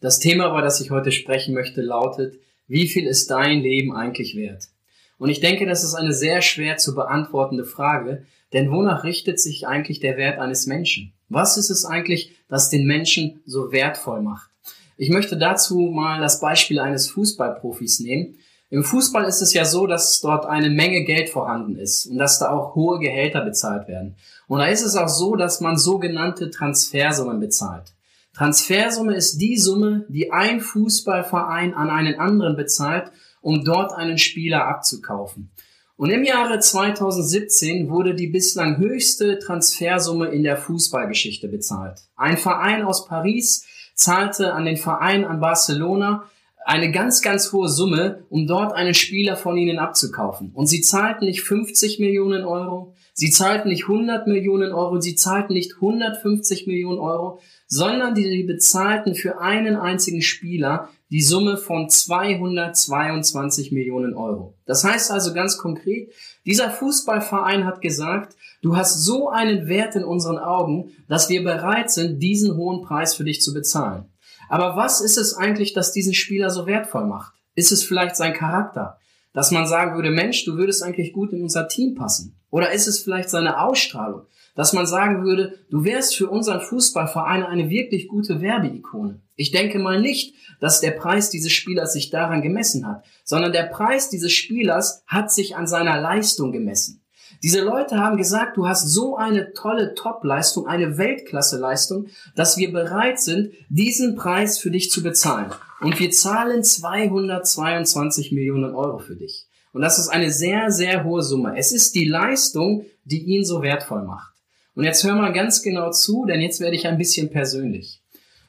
Das Thema, über das ich heute sprechen möchte, lautet, wie viel ist dein Leben eigentlich wert? Und ich denke, das ist eine sehr schwer zu beantwortende Frage, denn wonach richtet sich eigentlich der Wert eines Menschen? Was ist es eigentlich, das den Menschen so wertvoll macht? Ich möchte dazu mal das Beispiel eines Fußballprofis nehmen. Im Fußball ist es ja so, dass dort eine Menge Geld vorhanden ist und dass da auch hohe Gehälter bezahlt werden. Und da ist es auch so, dass man sogenannte Transfersummen bezahlt. Transfersumme ist die Summe, die ein Fußballverein an einen anderen bezahlt, um dort einen Spieler abzukaufen. Und im Jahre 2017 wurde die bislang höchste Transfersumme in der Fußballgeschichte bezahlt. Ein Verein aus Paris zahlte an den Verein an Barcelona eine ganz, ganz hohe Summe, um dort einen Spieler von ihnen abzukaufen. Und sie zahlten nicht 50 Millionen Euro, sie zahlten nicht 100 Millionen Euro, sie zahlten nicht 150 Millionen Euro, sondern die bezahlten für einen einzigen Spieler die Summe von 222 Millionen Euro. Das heißt also ganz konkret, dieser Fußballverein hat gesagt, du hast so einen Wert in unseren Augen, dass wir bereit sind, diesen hohen Preis für dich zu bezahlen. Aber was ist es eigentlich, das diesen Spieler so wertvoll macht? Ist es vielleicht sein Charakter? Dass man sagen würde, Mensch, du würdest eigentlich gut in unser Team passen? Oder ist es vielleicht seine Ausstrahlung? dass man sagen würde, du wärst für unseren Fußballverein eine wirklich gute Werbeikone. Ich denke mal nicht, dass der Preis dieses Spielers sich daran gemessen hat, sondern der Preis dieses Spielers hat sich an seiner Leistung gemessen. Diese Leute haben gesagt, du hast so eine tolle Top-Leistung, eine Weltklasse-Leistung, dass wir bereit sind, diesen Preis für dich zu bezahlen. Und wir zahlen 222 Millionen Euro für dich. Und das ist eine sehr, sehr hohe Summe. Es ist die Leistung, die ihn so wertvoll macht. Und jetzt hör mal ganz genau zu, denn jetzt werde ich ein bisschen persönlich.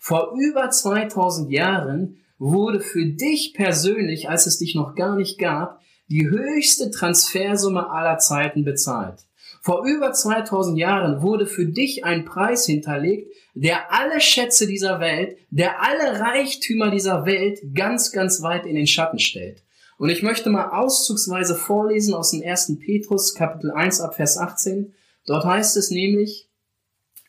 Vor über 2000 Jahren wurde für dich persönlich, als es dich noch gar nicht gab, die höchste Transfersumme aller Zeiten bezahlt. Vor über 2000 Jahren wurde für dich ein Preis hinterlegt, der alle Schätze dieser Welt, der alle Reichtümer dieser Welt ganz, ganz weit in den Schatten stellt. Und ich möchte mal auszugsweise vorlesen aus dem 1. Petrus Kapitel 1 ab Vers 18. Dort heißt es nämlich,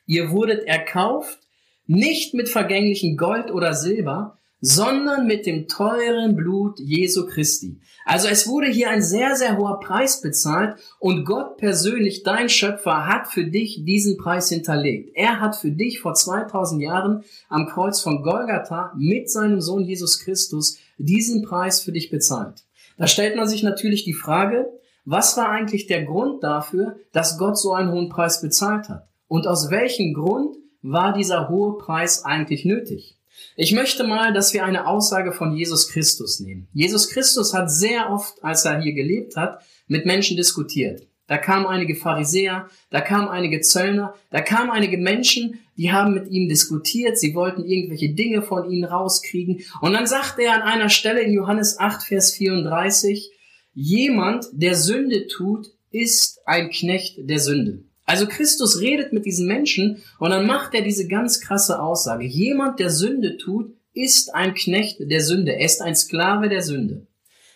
ihr wurdet erkauft, nicht mit vergänglichen Gold oder Silber, sondern mit dem teuren Blut Jesu Christi. Also es wurde hier ein sehr, sehr hoher Preis bezahlt und Gott persönlich, dein Schöpfer, hat für dich diesen Preis hinterlegt. Er hat für dich vor 2000 Jahren am Kreuz von Golgatha mit seinem Sohn Jesus Christus diesen Preis für dich bezahlt. Da stellt man sich natürlich die Frage, was war eigentlich der Grund dafür, dass Gott so einen hohen Preis bezahlt hat? Und aus welchem Grund war dieser hohe Preis eigentlich nötig? Ich möchte mal, dass wir eine Aussage von Jesus Christus nehmen. Jesus Christus hat sehr oft, als er hier gelebt hat, mit Menschen diskutiert. Da kamen einige Pharisäer, da kamen einige Zöllner, da kamen einige Menschen, die haben mit ihm diskutiert, sie wollten irgendwelche Dinge von ihnen rauskriegen. Und dann sagte er an einer Stelle in Johannes 8, Vers 34, Jemand, der Sünde tut, ist ein Knecht der Sünde. Also Christus redet mit diesen Menschen und dann macht er diese ganz krasse Aussage. Jemand, der Sünde tut, ist ein Knecht der Sünde. Er ist ein Sklave der Sünde.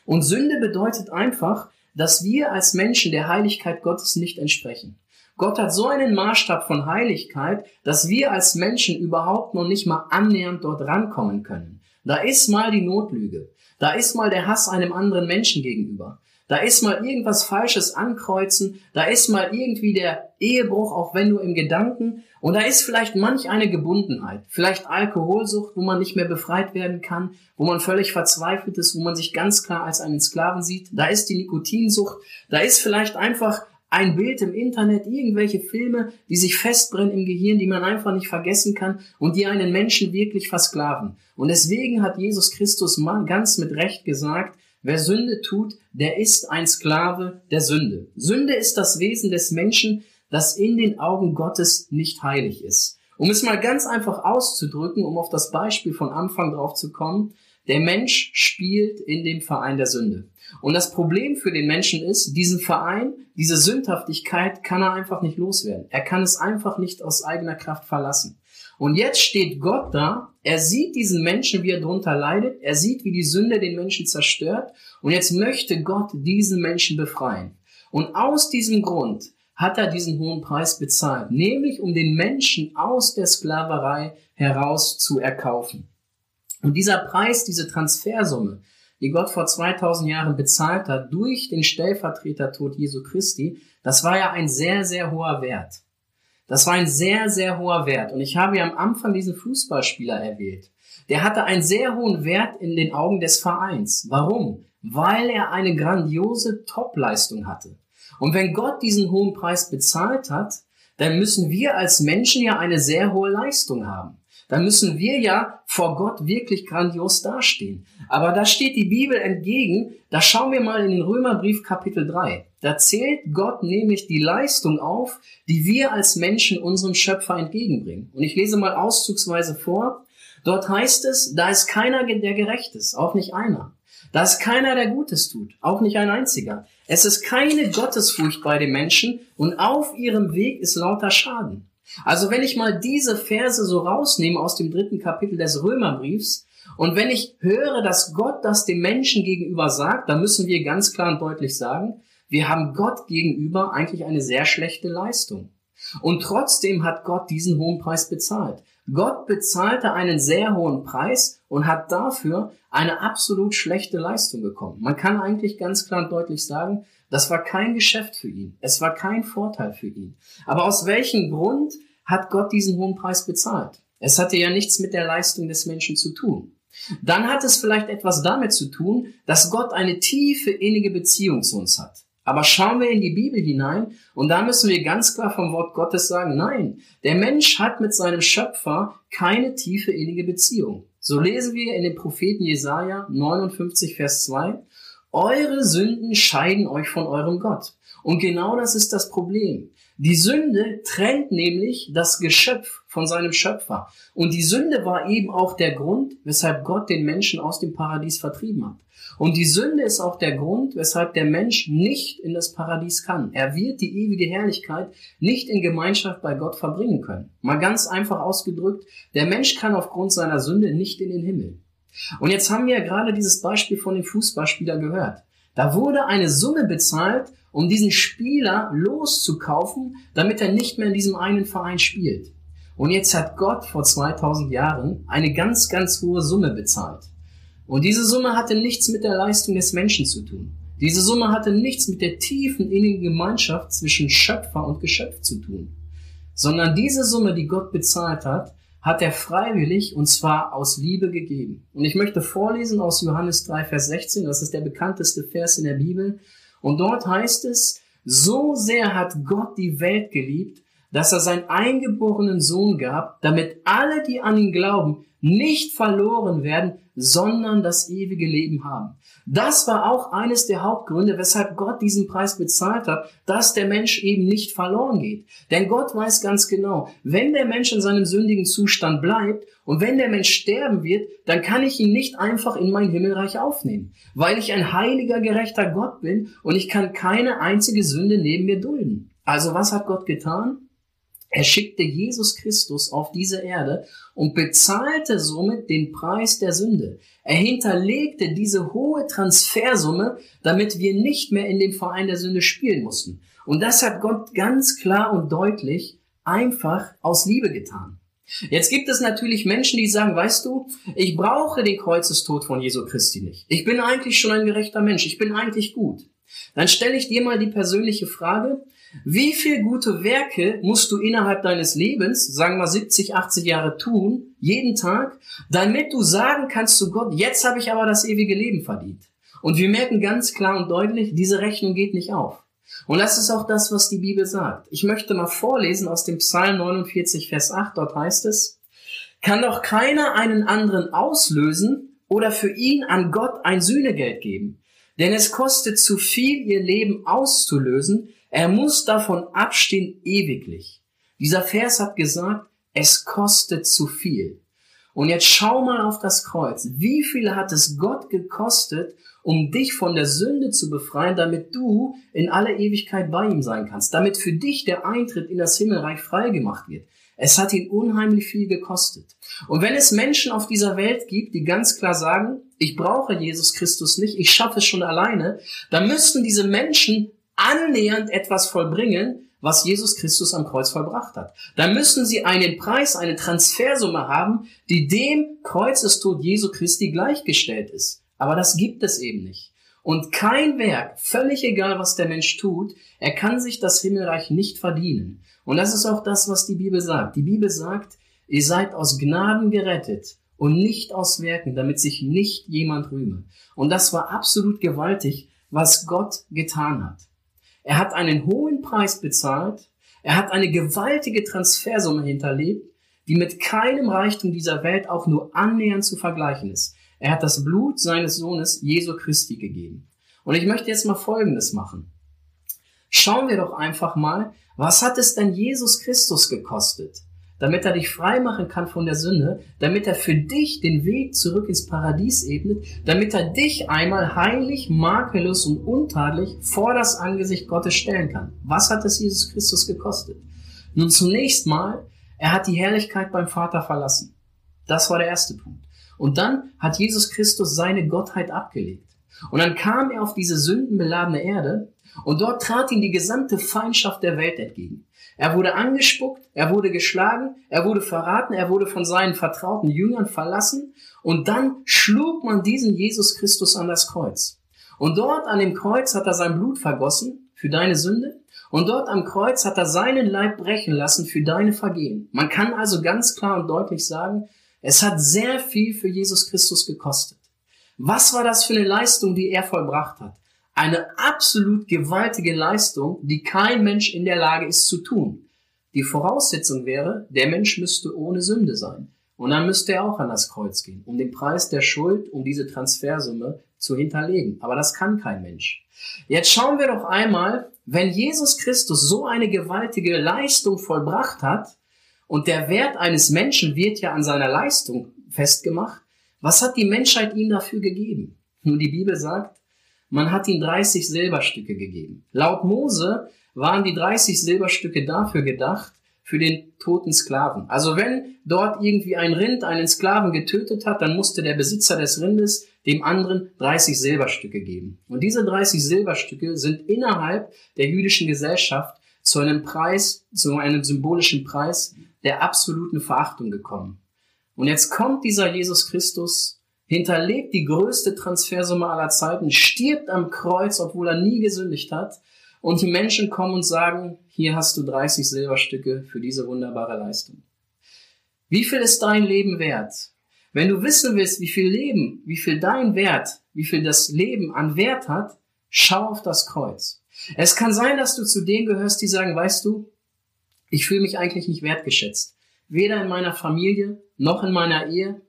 Und Sünde bedeutet einfach, dass wir als Menschen der Heiligkeit Gottes nicht entsprechen. Gott hat so einen Maßstab von Heiligkeit, dass wir als Menschen überhaupt noch nicht mal annähernd dort rankommen können. Da ist mal die Notlüge. Da ist mal der Hass einem anderen Menschen gegenüber. Da ist mal irgendwas Falsches ankreuzen. Da ist mal irgendwie der Ehebruch, auch wenn nur im Gedanken. Und da ist vielleicht manch eine Gebundenheit. Vielleicht Alkoholsucht, wo man nicht mehr befreit werden kann, wo man völlig verzweifelt ist, wo man sich ganz klar als einen Sklaven sieht. Da ist die Nikotinsucht. Da ist vielleicht einfach ein Bild im Internet, irgendwelche Filme, die sich festbrennen im Gehirn, die man einfach nicht vergessen kann und die einen Menschen wirklich versklaven. Und deswegen hat Jesus Christus mal ganz mit Recht gesagt, wer Sünde tut, der ist ein Sklave der Sünde. Sünde ist das Wesen des Menschen, das in den Augen Gottes nicht heilig ist. Um es mal ganz einfach auszudrücken, um auf das Beispiel von Anfang drauf zu kommen, der Mensch spielt in dem Verein der Sünde. Und das Problem für den Menschen ist, diesen Verein, diese Sündhaftigkeit kann er einfach nicht loswerden. Er kann es einfach nicht aus eigener Kraft verlassen. Und jetzt steht Gott da, er sieht diesen Menschen, wie er drunter leidet, er sieht, wie die Sünde den Menschen zerstört, und jetzt möchte Gott diesen Menschen befreien. Und aus diesem Grund hat er diesen hohen Preis bezahlt, nämlich um den Menschen aus der Sklaverei heraus zu erkaufen. Und dieser Preis, diese Transfersumme, die Gott vor 2000 Jahren bezahlt hat durch den Stellvertretertod Jesu Christi, das war ja ein sehr, sehr hoher Wert. Das war ein sehr, sehr hoher Wert. Und ich habe ja am Anfang diesen Fußballspieler erwählt. Der hatte einen sehr hohen Wert in den Augen des Vereins. Warum? Weil er eine grandiose Topleistung hatte. Und wenn Gott diesen hohen Preis bezahlt hat, dann müssen wir als Menschen ja eine sehr hohe Leistung haben dann müssen wir ja vor Gott wirklich grandios dastehen. Aber da steht die Bibel entgegen, da schauen wir mal in den Römerbrief Kapitel 3. Da zählt Gott nämlich die Leistung auf, die wir als Menschen unserem Schöpfer entgegenbringen. Und ich lese mal auszugsweise vor. Dort heißt es, da ist keiner, der gerecht ist, auch nicht einer. Da ist keiner, der Gutes tut, auch nicht ein einziger. Es ist keine Gottesfurcht bei den Menschen und auf ihrem Weg ist lauter Schaden. Also wenn ich mal diese Verse so rausnehme aus dem dritten Kapitel des Römerbriefs und wenn ich höre, dass Gott das dem Menschen gegenüber sagt, dann müssen wir ganz klar und deutlich sagen, wir haben Gott gegenüber eigentlich eine sehr schlechte Leistung. Und trotzdem hat Gott diesen hohen Preis bezahlt. Gott bezahlte einen sehr hohen Preis und hat dafür eine absolut schlechte Leistung bekommen. Man kann eigentlich ganz klar und deutlich sagen, das war kein Geschäft für ihn. Es war kein Vorteil für ihn. Aber aus welchem Grund hat Gott diesen hohen Preis bezahlt? Es hatte ja nichts mit der Leistung des Menschen zu tun. Dann hat es vielleicht etwas damit zu tun, dass Gott eine tiefe innige Beziehung zu uns hat. Aber schauen wir in die Bibel hinein und da müssen wir ganz klar vom Wort Gottes sagen, nein, der Mensch hat mit seinem Schöpfer keine tiefe innige Beziehung. So lesen wir in dem Propheten Jesaja 59 Vers 2, eure Sünden scheiden euch von eurem Gott. Und genau das ist das Problem. Die Sünde trennt nämlich das Geschöpf von seinem Schöpfer. Und die Sünde war eben auch der Grund, weshalb Gott den Menschen aus dem Paradies vertrieben hat. Und die Sünde ist auch der Grund, weshalb der Mensch nicht in das Paradies kann. Er wird die ewige Herrlichkeit nicht in Gemeinschaft bei Gott verbringen können. Mal ganz einfach ausgedrückt, der Mensch kann aufgrund seiner Sünde nicht in den Himmel. Und jetzt haben wir ja gerade dieses Beispiel von dem Fußballspieler gehört. Da wurde eine Summe bezahlt, um diesen Spieler loszukaufen, damit er nicht mehr in diesem einen Verein spielt. Und jetzt hat Gott vor 2000 Jahren eine ganz, ganz hohe Summe bezahlt. Und diese Summe hatte nichts mit der Leistung des Menschen zu tun. Diese Summe hatte nichts mit der tiefen innigen Gemeinschaft zwischen Schöpfer und Geschöpf zu tun. Sondern diese Summe, die Gott bezahlt hat, hat er freiwillig und zwar aus Liebe gegeben. Und ich möchte vorlesen aus Johannes 3, Vers 16, das ist der bekannteste Vers in der Bibel. Und dort heißt es, so sehr hat Gott die Welt geliebt, dass er seinen eingeborenen Sohn gab, damit alle, die an ihn glauben, nicht verloren werden, sondern das ewige Leben haben. Das war auch eines der Hauptgründe, weshalb Gott diesen Preis bezahlt hat, dass der Mensch eben nicht verloren geht. Denn Gott weiß ganz genau, wenn der Mensch in seinem sündigen Zustand bleibt und wenn der Mensch sterben wird, dann kann ich ihn nicht einfach in mein Himmelreich aufnehmen, weil ich ein heiliger, gerechter Gott bin und ich kann keine einzige Sünde neben mir dulden. Also was hat Gott getan? Er schickte Jesus Christus auf diese Erde und bezahlte somit den Preis der Sünde. Er hinterlegte diese hohe Transfersumme, damit wir nicht mehr in dem Verein der Sünde spielen mussten. Und das hat Gott ganz klar und deutlich einfach aus Liebe getan. Jetzt gibt es natürlich Menschen, die sagen, weißt du, ich brauche den Kreuzestod von Jesu Christi nicht. Ich bin eigentlich schon ein gerechter Mensch. Ich bin eigentlich gut. Dann stelle ich dir mal die persönliche Frage, wie viel gute Werke musst du innerhalb deines Lebens, sagen wir 70, 80 Jahre tun, jeden Tag, damit du sagen kannst zu Gott, jetzt habe ich aber das ewige Leben verdient. Und wir merken ganz klar und deutlich, diese Rechnung geht nicht auf. Und das ist auch das, was die Bibel sagt. Ich möchte mal vorlesen aus dem Psalm 49, Vers 8, dort heißt es, kann doch keiner einen anderen auslösen oder für ihn an Gott ein Sühnegeld geben. Denn es kostet zu viel, ihr Leben auszulösen, er muss davon abstehen ewiglich. Dieser Vers hat gesagt, es kostet zu viel. Und jetzt schau mal auf das Kreuz. Wie viel hat es Gott gekostet, um dich von der Sünde zu befreien, damit du in aller Ewigkeit bei ihm sein kannst, damit für dich der Eintritt in das Himmelreich freigemacht wird. Es hat ihn unheimlich viel gekostet. Und wenn es Menschen auf dieser Welt gibt, die ganz klar sagen, ich brauche Jesus Christus nicht, ich schaffe es schon alleine, dann müssten diese Menschen annähernd etwas vollbringen, was Jesus Christus am Kreuz vollbracht hat. Dann müssen sie einen Preis, eine Transfersumme haben, die dem Kreuzestod Jesu Christi gleichgestellt ist. Aber das gibt es eben nicht. Und kein Werk, völlig egal was der Mensch tut, er kann sich das Himmelreich nicht verdienen. Und das ist auch das, was die Bibel sagt. Die Bibel sagt, ihr seid aus Gnaden gerettet und nicht aus Werken, damit sich nicht jemand rühme. Und das war absolut gewaltig, was Gott getan hat. Er hat einen hohen Preis bezahlt, er hat eine gewaltige Transfersumme hinterlegt, die mit keinem Reichtum dieser Welt auch nur annähernd zu vergleichen ist. Er hat das Blut seines Sohnes Jesu Christi gegeben. Und ich möchte jetzt mal Folgendes machen. Schauen wir doch einfach mal, was hat es denn Jesus Christus gekostet? damit er dich frei machen kann von der Sünde, damit er für dich den Weg zurück ins Paradies ebnet, damit er dich einmal heilig, makellos und untadelig vor das Angesicht Gottes stellen kann. Was hat es Jesus Christus gekostet? Nun zunächst mal, er hat die Herrlichkeit beim Vater verlassen. Das war der erste Punkt. Und dann hat Jesus Christus seine Gottheit abgelegt. Und dann kam er auf diese sündenbeladene Erde und dort trat ihm die gesamte Feindschaft der Welt entgegen. Er wurde angespuckt, er wurde geschlagen, er wurde verraten, er wurde von seinen vertrauten Jüngern verlassen und dann schlug man diesen Jesus Christus an das Kreuz. Und dort an dem Kreuz hat er sein Blut vergossen für deine Sünde und dort am Kreuz hat er seinen Leib brechen lassen für deine Vergehen. Man kann also ganz klar und deutlich sagen, es hat sehr viel für Jesus Christus gekostet. Was war das für eine Leistung, die er vollbracht hat? Eine absolut gewaltige Leistung, die kein Mensch in der Lage ist zu tun. Die Voraussetzung wäre, der Mensch müsste ohne Sünde sein. Und dann müsste er auch an das Kreuz gehen, um den Preis der Schuld, um diese Transfersumme zu hinterlegen. Aber das kann kein Mensch. Jetzt schauen wir doch einmal, wenn Jesus Christus so eine gewaltige Leistung vollbracht hat, und der Wert eines Menschen wird ja an seiner Leistung festgemacht, was hat die Menschheit ihm dafür gegeben? Nun, die Bibel sagt, man hat ihm 30 Silberstücke gegeben. Laut Mose waren die 30 Silberstücke dafür gedacht, für den toten Sklaven. Also wenn dort irgendwie ein Rind einen Sklaven getötet hat, dann musste der Besitzer des Rindes dem anderen 30 Silberstücke geben. Und diese 30 Silberstücke sind innerhalb der jüdischen Gesellschaft zu einem Preis, zu einem symbolischen Preis der absoluten Verachtung gekommen. Und jetzt kommt dieser Jesus Christus hinterlegt die größte Transfersumme aller Zeiten, stirbt am Kreuz, obwohl er nie gesündigt hat. Und die Menschen kommen und sagen, hier hast du 30 Silberstücke für diese wunderbare Leistung. Wie viel ist dein Leben wert? Wenn du wissen willst, wie viel Leben, wie viel dein Wert, wie viel das Leben an Wert hat, schau auf das Kreuz. Es kann sein, dass du zu denen gehörst, die sagen, weißt du, ich fühle mich eigentlich nicht wertgeschätzt. Weder in meiner Familie, noch in meiner Ehe,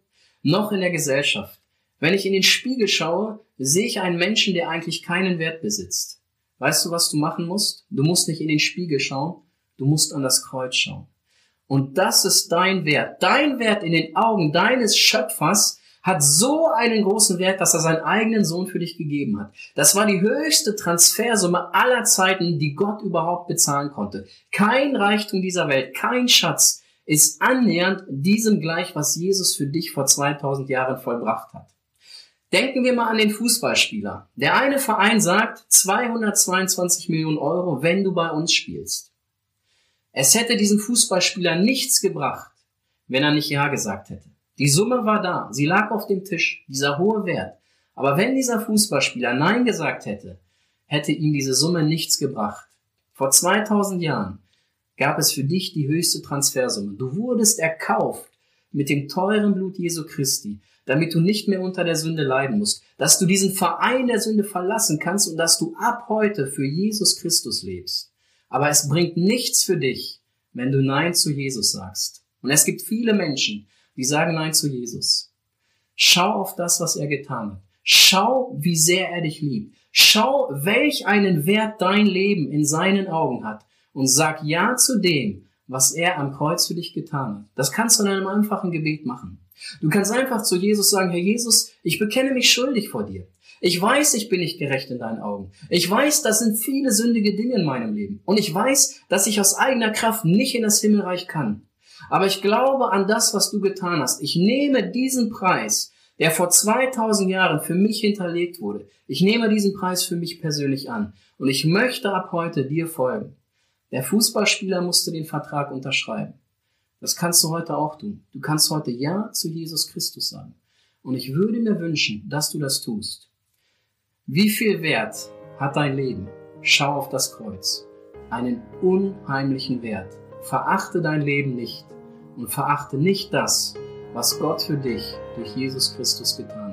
noch in der Gesellschaft. Wenn ich in den Spiegel schaue, sehe ich einen Menschen, der eigentlich keinen Wert besitzt. Weißt du, was du machen musst? Du musst nicht in den Spiegel schauen, du musst an das Kreuz schauen. Und das ist dein Wert. Dein Wert in den Augen deines Schöpfers hat so einen großen Wert, dass er seinen eigenen Sohn für dich gegeben hat. Das war die höchste Transfersumme aller Zeiten, die Gott überhaupt bezahlen konnte. Kein Reichtum dieser Welt, kein Schatz ist annähernd diesem gleich, was Jesus für dich vor 2000 Jahren vollbracht hat. Denken wir mal an den Fußballspieler. Der eine Verein sagt 222 Millionen Euro, wenn du bei uns spielst. Es hätte diesem Fußballspieler nichts gebracht, wenn er nicht Ja gesagt hätte. Die Summe war da, sie lag auf dem Tisch, dieser hohe Wert. Aber wenn dieser Fußballspieler Nein gesagt hätte, hätte ihm diese Summe nichts gebracht. Vor 2000 Jahren gab es für dich die höchste Transfersumme. Du wurdest erkauft mit dem teuren Blut Jesu Christi, damit du nicht mehr unter der Sünde leiden musst, dass du diesen Verein der Sünde verlassen kannst und dass du ab heute für Jesus Christus lebst. Aber es bringt nichts für dich, wenn du Nein zu Jesus sagst. Und es gibt viele Menschen, die sagen Nein zu Jesus. Schau auf das, was er getan hat. Schau, wie sehr er dich liebt. Schau, welch einen Wert dein Leben in seinen Augen hat und sag Ja zu dem, was er am Kreuz für dich getan hat. Das kannst du in einem einfachen Gebet machen. Du kannst einfach zu Jesus sagen, Herr Jesus, ich bekenne mich schuldig vor dir. Ich weiß, ich bin nicht gerecht in deinen Augen. Ich weiß, das sind viele sündige Dinge in meinem Leben. Und ich weiß, dass ich aus eigener Kraft nicht in das Himmelreich kann. Aber ich glaube an das, was du getan hast. Ich nehme diesen Preis, der vor 2000 Jahren für mich hinterlegt wurde. Ich nehme diesen Preis für mich persönlich an. Und ich möchte ab heute dir folgen Der Fußballspieler musste den Vertrag unterschreiben. Das kannst du heute auch tun. Du kannst heute Ja zu Jesus Christus sagen. Und ich würde mir wünschen, dass du das tust. Wie viel Wert hat dein Leben? Schau auf das Kreuz. Einen unheimlichen Wert. Verachte dein Leben nicht und verachte nicht das, was Gott für dich durch Jesus Christus getan hat.